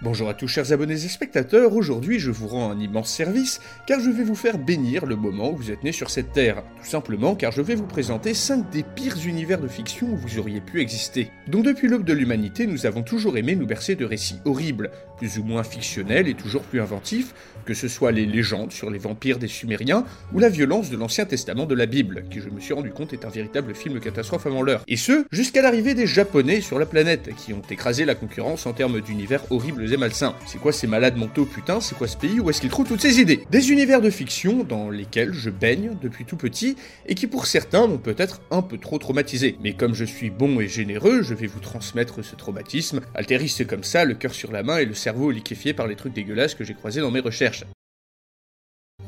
Bonjour à tous chers abonnés et spectateurs, aujourd'hui je vous rends un immense service car je vais vous faire bénir le moment où vous êtes né sur cette terre. Tout simplement car je vais vous présenter 5 des pires univers de fiction où vous auriez pu exister. Donc depuis l'aube de l'humanité, nous avons toujours aimé nous bercer de récits horribles, plus ou moins fictionnels et toujours plus inventifs, que ce soit les légendes sur les vampires des Sumériens ou la violence de l'Ancien Testament de la Bible, qui je me suis rendu compte est un véritable film catastrophe avant l'heure. Et ce, jusqu'à l'arrivée des Japonais sur la planète, qui ont écrasé la concurrence en termes d'univers horribles et malsains. C'est quoi ces malades mentaux putain? C'est quoi ce pays? Où est-ce qu'ils trouvent toutes ces idées? Des univers de fiction dans lesquels je baigne depuis tout petit et qui pour certains m'ont peut-être un peu trop traumatisé. Mais comme je suis bon et généreux, je vais vous transmettre ce traumatisme, altériste comme ça, le cœur sur la main et le cerveau liquéfié par les trucs dégueulasses que j'ai croisés dans mes recherches.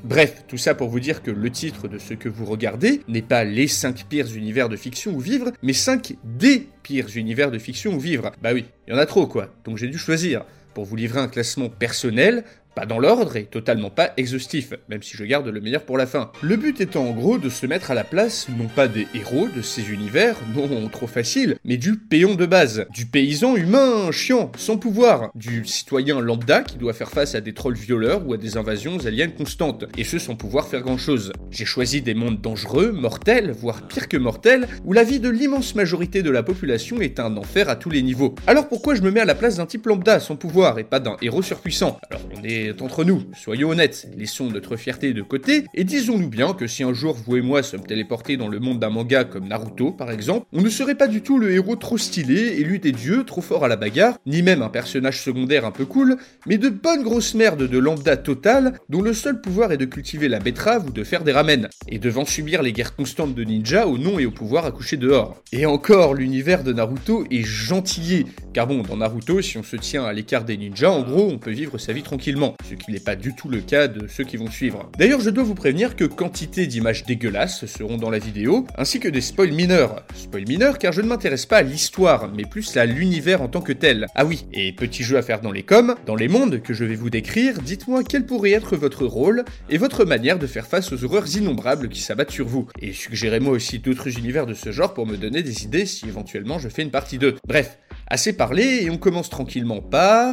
Bref, tout ça pour vous dire que le titre de ce que vous regardez n'est pas les 5 pires univers de fiction où vivre, mais 5 des pires univers de fiction où vivre. Bah oui, il y en a trop quoi, donc j'ai dû choisir pour vous livrer un classement personnel, pas dans l'ordre et totalement pas exhaustif, même si je garde le meilleur pour la fin. Le but étant en gros de se mettre à la place, non pas des héros de ces univers, non trop facile, mais du péon de base, du paysan humain chiant, sans pouvoir, du citoyen lambda qui doit faire face à des trolls violeurs ou à des invasions aliens constantes, et ce sans pouvoir faire grand chose. J'ai choisi des mondes dangereux, mortels, voire pire que mortels, où la vie de l'immense majorité de la population est un enfer à tous les niveaux. Alors pourquoi je me mets à la place d'un type lambda sans pouvoir et pas d'un héros surpuissant? Alors on est entre nous, soyons honnêtes, laissons notre fierté de côté, et disons-nous bien que si un jour vous et moi sommes téléportés dans le monde d'un manga comme Naruto par exemple, on ne serait pas du tout le héros trop stylé, élu des dieux, trop fort à la bagarre, ni même un personnage secondaire un peu cool, mais de bonnes grosses merdes de lambda total, dont le seul pouvoir est de cultiver la betterave ou de faire des ramen, et devant subir les guerres constantes de ninja au nom et au pouvoir à coucher dehors. Et encore, l'univers de Naruto est gentillé, car bon, dans Naruto, si on se tient à l'écart des ninjas, en gros, on peut vivre sa vie tranquillement ce qui n'est pas du tout le cas de ceux qui vont suivre. D'ailleurs, je dois vous prévenir que quantité d'images dégueulasses seront dans la vidéo, ainsi que des spoils mineurs. Spoils mineurs car je ne m'intéresse pas à l'histoire, mais plus à l'univers en tant que tel. Ah oui, et petit jeu à faire dans les coms, dans les mondes que je vais vous décrire, dites-moi quel pourrait être votre rôle et votre manière de faire face aux horreurs innombrables qui s'abattent sur vous. Et suggérez-moi aussi d'autres univers de ce genre pour me donner des idées si éventuellement je fais une partie 2. Bref, assez parlé et on commence tranquillement par...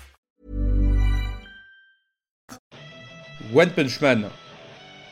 One Punch Man.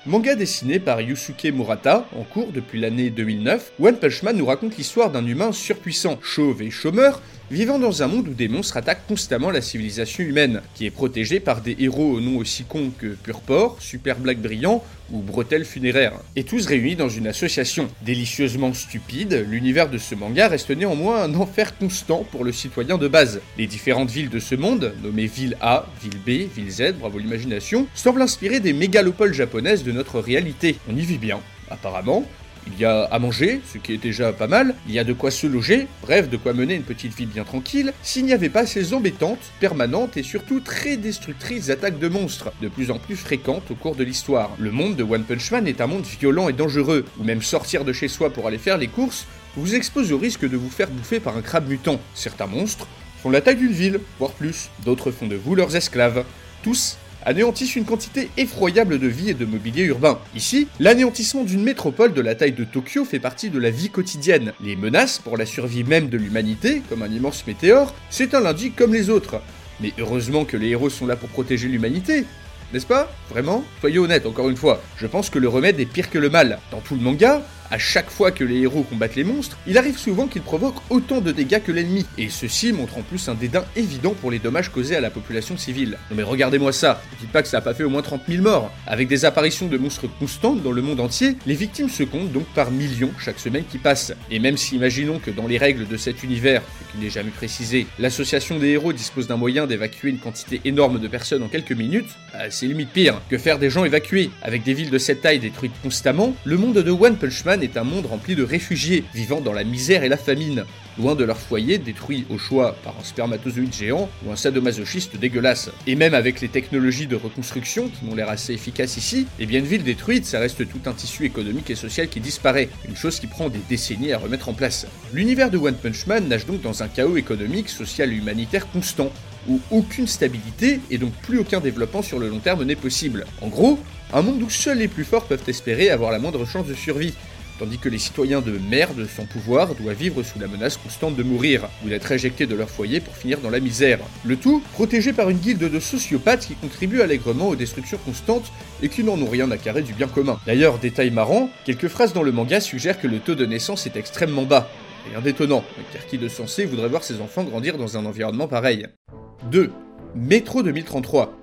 Manga dessiné par Yusuke Murata, en cours depuis l'année 2009, One Punch Man nous raconte l'histoire d'un humain surpuissant, chauve et chômeur, vivant dans un monde où des monstres attaquent constamment la civilisation humaine, qui est protégée par des héros au nom aussi con que Purport, Super Black Brillant ou Bretelle Funéraire, et tous réunis dans une association. Délicieusement stupide, l'univers de ce manga reste néanmoins un enfer constant pour le citoyen de base. Les différentes villes de ce monde, nommées ville A, ville B, ville Z, bravo l'imagination, semblent inspirer des mégalopoles japonaises de notre réalité. On y vit bien, apparemment, Il y a à manger, ce qui est déjà pas mal, il y a de quoi se loger, bref, de quoi mener une petite vie bien tranquille, s'il n'y avait pas ces embêtantes, permanentes et surtout très destructrices attaques de monstres, de plus en plus fréquentes au cours de l'histoire. Le monde de One Punch Man est un monde violent et dangereux, où même sortir de chez soi pour aller faire les courses vous expose au risque de vous faire bouffer par un crabe mutant. Certains monstres font la taille d'une ville, voire plus, d'autres font de vous leurs esclaves. Tous anéantissent une quantité effroyable de vie et de mobilier urbain. Ici, l'anéantissement d'une métropole de la taille de Tokyo fait partie de la vie quotidienne. Les menaces pour la survie même de l'humanité, comme un immense météore, c'est un lundi comme les autres. Mais heureusement que les héros sont là pour protéger l'humanité. N'est-ce pas? Vraiment? Soyez honnête encore une fois, je pense que le remède est pire que le mal. Dans tout le manga, à chaque fois que les héros combattent les monstres, il arrive souvent qu'ils provoquent autant de dégâts que l'ennemi, et ceci montre en plus un dédain évident pour les dommages causés à la population civile. Non mais regardez-moi ça, ne dites pas que ça a pas fait au moins 30 000 morts. Avec des apparitions de monstres constantes dans le monde entier, les victimes se comptent donc par millions chaque semaine qui passe. Et même si imaginons que dans les règles de cet univers, ce qui n'est jamais précisé, l'association des héros dispose d'un moyen d'évacuer une quantité énorme de personnes en quelques minutes, bah, c'est limite pire. Que faire des gens évacués Avec des villes de cette taille détruites constamment, le monde de One Punch Man est un monde rempli de réfugiés, vivant dans la misère et la famine, loin de leur foyer, détruits au choix par un spermatozoïde géant ou un sadomasochiste dégueulasse. Et même avec les technologies de reconstruction, qui m'ont l'air assez efficaces ici, eh bien une ville détruite, ça reste tout un tissu économique et social qui disparaît, une chose qui prend des décennies à remettre en place. L'univers de One Punch Man nage donc dans un chaos économique, social et humanitaire constant, où aucune stabilité et donc plus aucun développement sur le long terme n'est possible. En gros, un monde où seuls les plus forts peuvent espérer avoir la moindre chance de survie, tandis que les citoyens de merde sans pouvoir doivent vivre sous la menace constante de mourir, ou d'être éjectés de leur foyer pour finir dans la misère. Le tout protégé par une guilde de sociopathes qui contribuent allègrement aux destructions constantes et qui n'en ont rien à carrer du bien commun. D'ailleurs, détail marrant, quelques phrases dans le manga suggèrent que le taux de naissance est extrêmement bas. Rien d'étonnant, car qui de sensé voudrait voir ses enfants grandir dans un environnement pareil 2. Métro 2033.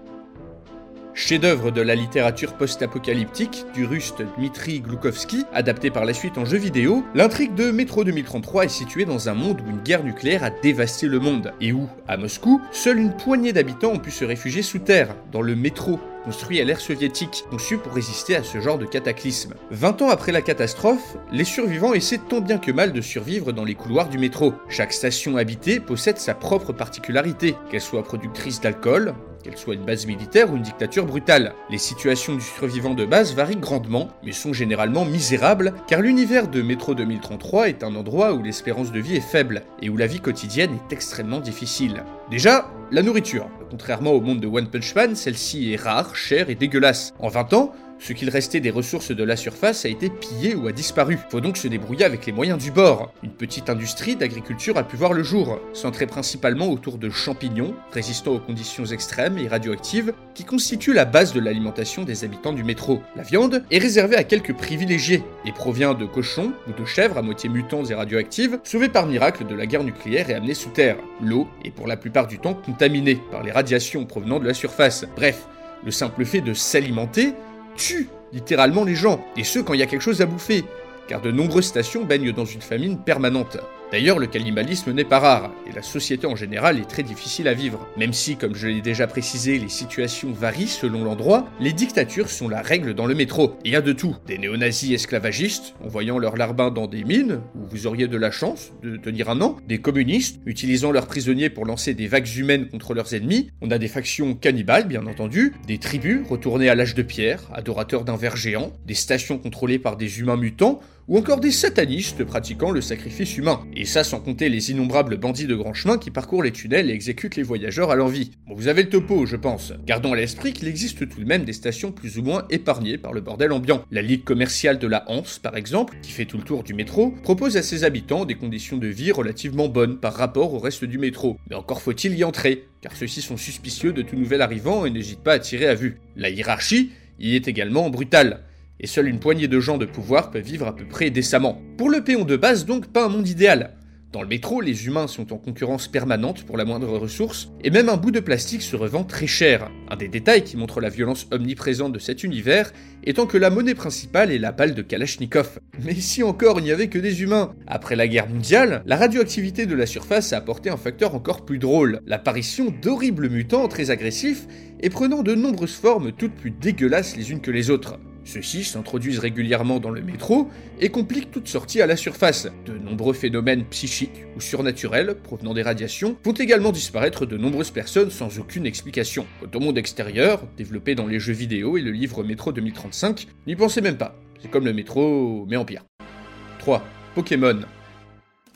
Chef-d'œuvre de la littérature post-apocalyptique du russe Dmitri Gloukovski, adapté par la suite en jeu vidéo, l'intrigue de Métro 2033 est située dans un monde où une guerre nucléaire a dévasté le monde, et où, à Moscou, seule une poignée d'habitants ont pu se réfugier sous terre, dans le métro, construit à l'ère soviétique, conçu pour résister à ce genre de cataclysme. 20 ans après la catastrophe, les survivants essaient tant bien que mal de survivre dans les couloirs du métro. Chaque station habitée possède sa propre particularité, qu'elle soit productrice d'alcool, qu'elle soit une base militaire ou une dictature brutale. Les situations du survivant de base varient grandement, mais sont généralement misérables, car l'univers de Métro 2033 est un endroit où l'espérance de vie est faible, et où la vie quotidienne est extrêmement difficile. Déjà, la nourriture. Contrairement au monde de One Punch Man, celle-ci est rare, chère et dégueulasse. En 20 ans, ce qu'il restait des ressources de la surface a été pillé ou a disparu. Faut donc se débrouiller avec les moyens du bord. Une petite industrie d'agriculture a pu voir le jour, centrée principalement autour de champignons, résistants aux conditions extrêmes et radioactives, qui constituent la base de l'alimentation des habitants du métro. La viande est réservée à quelques privilégiés et provient de cochons ou de chèvres à moitié mutantes et radioactives, sauvés par miracle de la guerre nucléaire et amenés sous terre. L'eau est pour la plupart du temps contaminée par les radiations provenant de la surface. Bref, le simple fait de s'alimenter tue littéralement les gens, et ce quand il y a quelque chose à bouffer, car de nombreuses stations baignent dans une famine permanente. D'ailleurs, le cannibalisme n'est pas rare, et la société en général est très difficile à vivre. Même si, comme je l'ai déjà précisé, les situations varient selon l'endroit, les dictatures sont la règle dans le métro. Il y a de tout. Des néo-nazis esclavagistes, envoyant leurs larbins dans des mines, où vous auriez de la chance de tenir un an. Des communistes, utilisant leurs prisonniers pour lancer des vagues humaines contre leurs ennemis. On a des factions cannibales, bien entendu. Des tribus, retournées à l'âge de pierre, adorateurs d'un ver géant. Des stations contrôlées par des humains mutants ou encore des satanistes pratiquant le sacrifice humain. Et ça sans compter les innombrables bandits de grand chemin qui parcourent les tunnels et exécutent les voyageurs à l'envie. Bon, vous avez le topo, je pense. Gardons à l'esprit qu'il existe tout de même des stations plus ou moins épargnées par le bordel ambiant. La Ligue commerciale de la Hanse, par exemple, qui fait tout le tour du métro, propose à ses habitants des conditions de vie relativement bonnes par rapport au reste du métro. Mais encore faut-il y entrer, car ceux-ci sont suspicieux de tout nouvel arrivant et n'hésitent pas à tirer à vue. La hiérarchie y est également brutale et seule une poignée de gens de pouvoir peuvent vivre à peu près décemment. Pour le péon de base donc pas un monde idéal. Dans le métro, les humains sont en concurrence permanente pour la moindre ressource, et même un bout de plastique se revend très cher. Un des détails qui montre la violence omniprésente de cet univers étant que la monnaie principale est la balle de Kalachnikov. Mais si encore il n'y avait que des humains Après la guerre mondiale, la radioactivité de la surface a apporté un facteur encore plus drôle, l'apparition d'horribles mutants très agressifs et prenant de nombreuses formes toutes plus dégueulasses les unes que les autres. Ceux-ci s'introduisent régulièrement dans le métro et compliquent toute sortie à la surface. De nombreux phénomènes psychiques ou surnaturels provenant des radiations font également disparaître de nombreuses personnes sans aucune explication. Quant au monde extérieur, développé dans les jeux vidéo et le livre Métro 2035, n'y pensez même pas. C'est comme le métro, mais en pire. 3. Pokémon.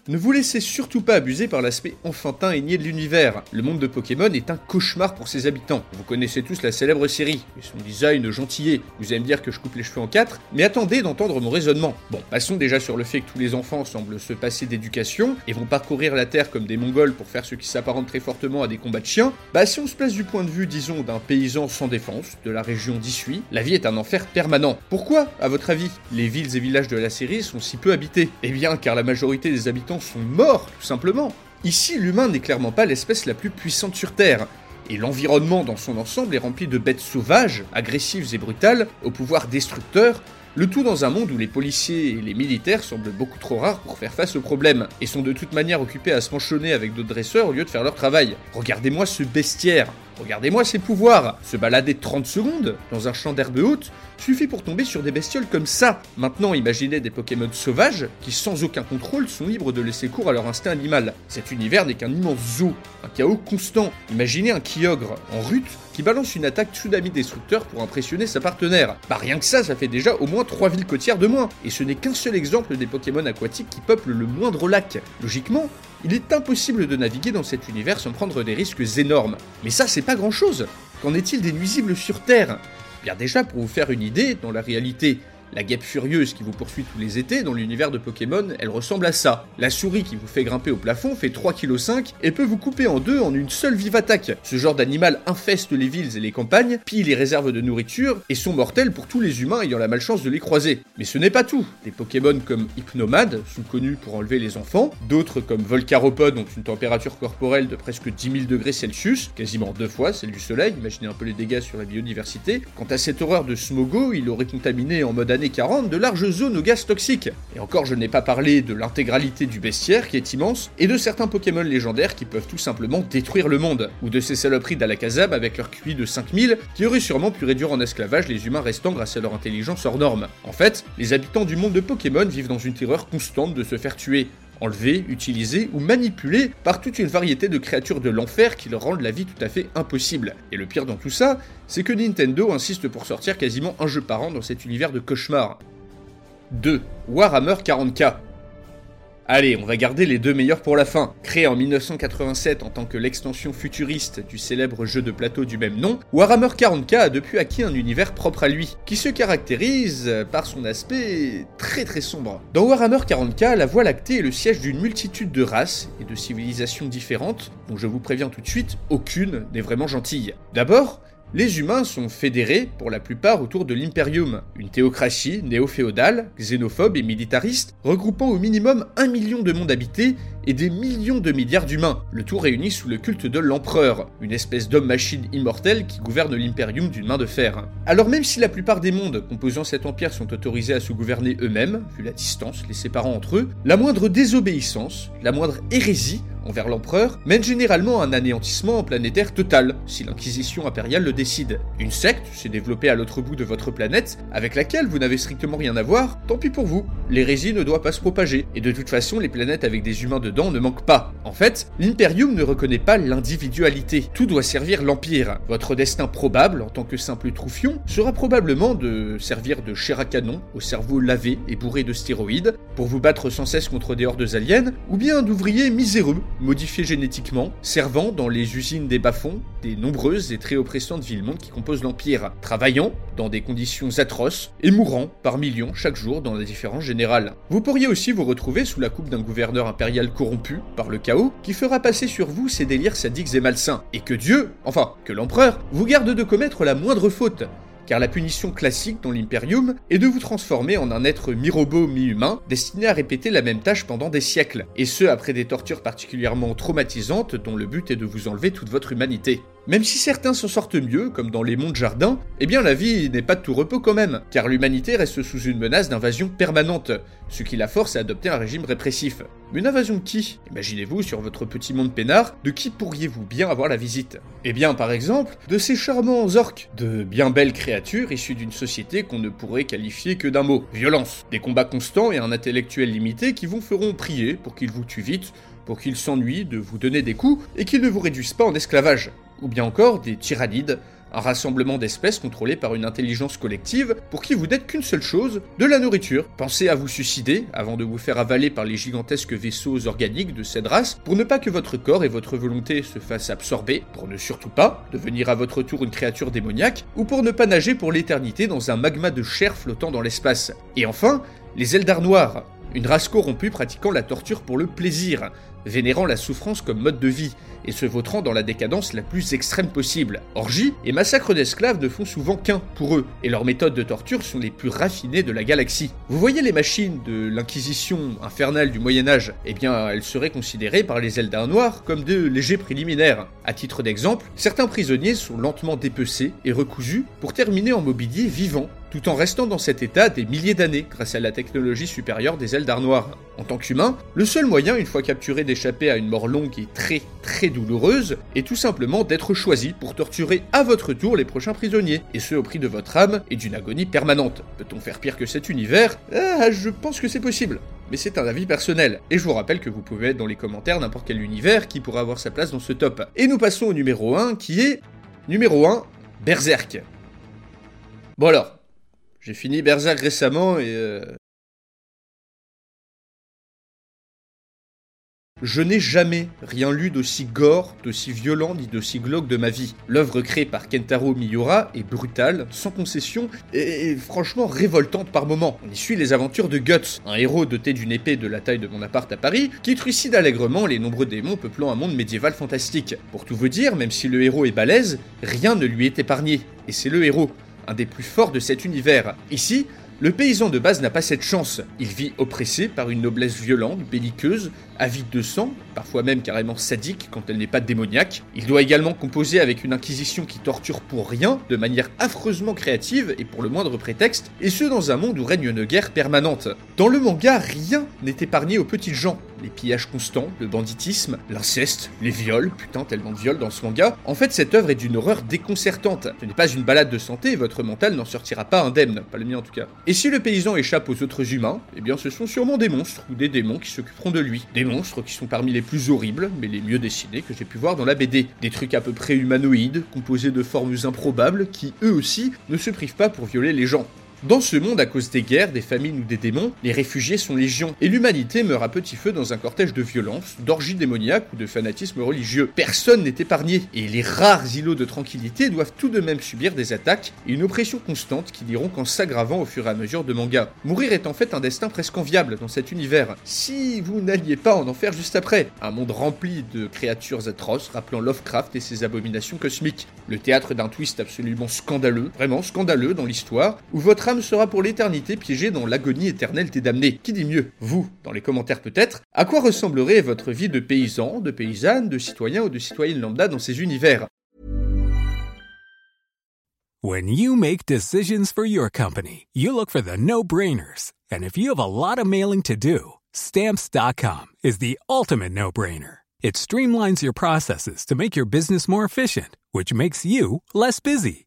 Ne vous laissez surtout pas abuser par l'aspect enfantin et niais de l'univers. Le monde de Pokémon est un cauchemar pour ses habitants. Vous connaissez tous la célèbre série, et son design gentillet. Vous allez me dire que je coupe les cheveux en quatre, mais attendez d'entendre mon raisonnement. Bon, passons déjà sur le fait que tous les enfants semblent se passer d'éducation, et vont parcourir la Terre comme des Mongols pour faire ce qui s'apparente très fortement à des combats de chiens. Bah si on se place du point de vue, disons, d'un paysan sans défense, de la région d'Issui, la vie est un enfer permanent. Pourquoi, à votre avis, les villes et villages de la série sont si peu habités? Eh bien, car la majorité des habitants sont morts, tout simplement. Ici, l'humain n'est clairement pas l'espèce la plus puissante sur Terre, et l'environnement dans son ensemble est rempli de bêtes sauvages, agressives et brutales, au pouvoir destructeur, le tout dans un monde où les policiers et les militaires semblent beaucoup trop rares pour faire face au problème, et sont de toute manière occupés à se manchonner avec d'autres dresseurs au lieu de faire leur travail. Regardez-moi ce bestiaire Regardez-moi ses pouvoirs Se balader 30 secondes dans un champ d'herbe haute suffit pour tomber sur des bestioles comme ça. Maintenant, imaginez des Pokémon sauvages qui, sans aucun contrôle, sont libres de laisser cours à leur instinct animal. Cet univers n'est qu'un immense zoo, un chaos constant. Imaginez un Kyogre en rute qui balance une attaque tsunami destructeur pour impressionner sa partenaire. Bah rien que ça, ça fait déjà au moins 3 villes côtières de moins. Et ce n'est qu'un seul exemple des Pokémon aquatiques qui peuplent le moindre lac. Logiquement, il est impossible de naviguer dans cet univers sans prendre des risques énormes. Mais ça, c'est pas grand chose. Qu'en est-il des nuisibles sur Terre? Bien déjà, pour vous faire une idée, dans la réalité, la guêpe furieuse qui vous poursuit tous les étés dans l'univers de Pokémon, elle ressemble à ça. La souris qui vous fait grimper au plafond fait 3,5 kg et peut vous couper en deux en une seule vive attaque. Ce genre d'animal infeste les villes et les campagnes, pille les réserves de nourriture et sont mortels pour tous les humains ayant la malchance de les croiser. Mais ce n'est pas tout. Des Pokémon comme Hypnomad sont connus pour enlever les enfants, d'autres comme Volcaropod ont une température corporelle de presque 10 000 degrés Celsius, quasiment deux fois celle du soleil, imaginez un peu les dégâts sur la biodiversité. Quant à cette horreur de Smogo, il aurait contaminé en mode 40 de larges zones au gaz toxique. Et encore, je n'ai pas parlé de l'intégralité du bestiaire qui est immense, et de certains Pokémon légendaires qui peuvent tout simplement détruire le monde, ou de ces saloperies d'Alakazam avec leur QI de 5000 qui auraient sûrement pu réduire en esclavage les humains restants grâce à leur intelligence hors norme. En fait, les habitants du monde de Pokémon vivent dans une terreur constante de se faire tuer, enlevés, utilisés ou manipulés par toute une variété de créatures de l'enfer qui leur rendent la vie tout à fait impossible. Et le pire dans tout ça, c'est que Nintendo insiste pour sortir quasiment un jeu par an dans cet univers de cauchemar. 2. Warhammer 40k. Allez, on va garder les deux meilleurs pour la fin. Créé en 1987 en tant que l'extension futuriste du célèbre jeu de plateau du même nom, Warhammer 40k a depuis acquis un univers propre à lui, qui se caractérise par son aspect très très sombre. Dans Warhammer 40k, la Voie lactée est le siège d'une multitude de races et de civilisations différentes, dont je vous préviens tout de suite, aucune n'est vraiment gentille. D'abord, les humains sont fédérés, pour la plupart, autour de l'Imperium, une théocratie néo-féodale, xénophobe et militariste, regroupant au minimum un million de mondes habités et des millions de milliards d'humains, le tout réuni sous le culte de l'empereur, une espèce d'homme-machine immortel qui gouverne l'Imperium d'une main de fer. Alors même si la plupart des mondes composant cet empire sont autorisés à se gouverner eux-mêmes, vu la distance les séparant entre eux, la moindre désobéissance, la moindre hérésie envers l'empereur mène généralement un anéantissement planétaire total, si l'inquisition impériale le décide. Une secte s'est développée à l'autre bout de votre planète, avec laquelle vous n'avez strictement rien à voir, tant pis pour vous. L'hérésie ne doit pas se propager, et de toute façon les planètes avec des humains dedans ne manquent pas. En fait, l'Imperium ne reconnaît pas l'individualité, tout doit servir l'Empire. Votre destin probable, en tant que simple troufion, sera probablement de servir de chair à canon, au cerveau lavé et bourré de stéroïdes, pour vous battre sans cesse contre des hordes aliens, ou bien d'ouvriers miséreux, modifiés génétiquement, servant dans les usines des bas-fonds des nombreuses et très oppressantes villes-mondes qui composent l'Empire, travaillant dans des conditions atroces et mourant par millions chaque jour dans la différence générale. Vous pourriez aussi vous retrouver sous la coupe d'un gouverneur impérial corrompu par le chaos qui fera passer sur vous ses délires sadiques et malsains, et que Dieu, enfin que l'empereur, vous garde de commettre la moindre faute, car la punition classique dans l'Imperium est de vous transformer en un être mi-robot, mi-humain, destiné à répéter la même tâche pendant des siècles, et ce après des tortures particulièrement traumatisantes dont le but est de vous enlever toute votre humanité. Même si certains s'en sortent mieux, comme dans les mondes jardins, eh bien la vie n'est pas de tout repos quand même, car l'humanité reste sous une menace d'invasion permanente, ce qui la force à adopter un régime répressif. Mais une invasion de qui? Imaginez-vous sur votre petit monde peinard, de qui pourriez-vous bien avoir la visite? Eh bien par exemple, de ces charmants orques, de bien belles créatures issues d'une société qu'on ne pourrait qualifier que d'un mot, violence. Des combats constants et un intellectuel limité qui vous feront prier pour qu'ils vous tuent vite, pour qu'ils s'ennuient de vous donner des coups et qu'ils ne vous réduisent pas en esclavage. Ou bien encore des tyrannides, un rassemblement d'espèces contrôlé par une intelligence collective pour qui vous n'êtes qu'une seule chose, de la nourriture. Pensez à vous suicider avant de vous faire avaler par les gigantesques vaisseaux organiques de cette race pour ne pas que votre corps et votre volonté se fassent absorber, pour ne surtout pas devenir à votre tour une créature démoniaque, ou pour ne pas nager pour l'éternité dans un magma de chair flottant dans l'espace. Et enfin, les Eldar noirs, une race corrompue pratiquant la torture pour le plaisir, vénérant la souffrance comme mode de vie, et se vautrant dans la décadence la plus extrême possible. Orgies et massacres d'esclaves ne font souvent qu'un pour eux, et leurs méthodes de torture sont les plus raffinées de la galaxie. Vous voyez les machines de l'inquisition infernale du Moyen Âge? Eh bien, elles seraient considérées par les Eldar noirs comme de légers préliminaires. À titre d'exemple, certains prisonniers sont lentement dépecés et recousus pour terminer en mobilier vivant tout en restant dans cet état des milliers d'années grâce à la technologie supérieure des Eldar noirs. En tant qu'humain, le seul moyen, une fois capturé, d'échapper à une mort longue et très très douloureuse, est tout simplement d'être choisi pour torturer à votre tour les prochains prisonniers, et ce au prix de votre âme et d'une agonie permanente. Peut-on faire pire que cet univers? Ah, je pense que c'est possible. Mais c'est un avis personnel, et je vous rappelle que vous pouvez mettre dans les commentaires n'importe quel univers qui pourrait avoir sa place dans ce top. Et nous passons au numéro 1 qui est... Numéro 1, Berserk. Bon alors, j'ai fini Berserk récemment et... Euh... Je n'ai jamais rien lu d'aussi gore, d'aussi violent ni d'aussi glauque de ma vie. L'œuvre créée par Kentaro Miura est brutale, sans concession et, franchement révoltante par moments. On y suit les aventures de Guts, un héros doté d'une épée de la taille de mon appart à Paris, qui trucide allègrement les nombreux démons peuplant un monde médiéval fantastique. Pour tout vous dire, même si le héros est balèze, rien ne lui est épargné. Et c'est le héros un des plus forts de cet univers. Ici, le paysan de base n'a pas cette chance. Il vit oppressé par une noblesse violente, belliqueuse, avide de sang, parfois même carrément sadique quand elle n'est pas démoniaque. Il doit également composer avec une inquisition qui torture pour rien, de manière affreusement créative et pour le moindre prétexte, et ce dans un monde où règne une guerre permanente. Dans le manga, rien n'est épargné aux petites gens. Les pillages constants, le banditisme, l'inceste, les viols, putain tellement de viols dans ce manga. En fait, cette œuvre est d'une horreur déconcertante. Ce n'est pas une balade de santé votre mental n'en sortira pas indemne, pas le mien en tout cas. Et si le paysan échappe aux autres humains, eh bien ce sont sûrement des monstres ou des démons qui s'occuperont de lui. Des monstres qui sont parmi les plus horribles, mais les mieux dessinés que j'ai pu voir dans la BD. Des trucs à peu près humanoïdes, composés de formes improbables, qui eux aussi ne se privent pas pour violer les gens. Dans ce monde, à cause des guerres, des famines ou des démons, les réfugiés sont légion, et l'humanité meurt à petit feu dans un cortège de violence, d'orgies démoniaques ou de fanatisme religieux. Personne n'est épargné, et les rares îlots de tranquillité doivent tout de même subir des attaques et une oppression constante qui n'iront qu'en s'aggravant au fur et à mesure de manga. Mourir est en fait un destin presque enviable dans cet univers, si vous n'alliez pas en enfer juste après. Un monde rempli de créatures atroces rappelant Lovecraft et ses abominations cosmiques. Le théâtre d'un twist absolument scandaleux, vraiment scandaleux dans l'histoire, où votre sera pour l'éternité piégé dans l'agonie éternelle des damnés. Qui dit mieux? Vous, dans les commentaires peut-être. À quoi ressemblerait votre vie de paysan, de paysanne, de citoyen ou de citoyenne lambda dans ces univers? When you make decisions for your company, you look for the no-brainers. And if you have a lot of mailing to do, stamps.com is the ultimate no-brainer. It streamlines your processes to make your business more efficient, which makes you less busy.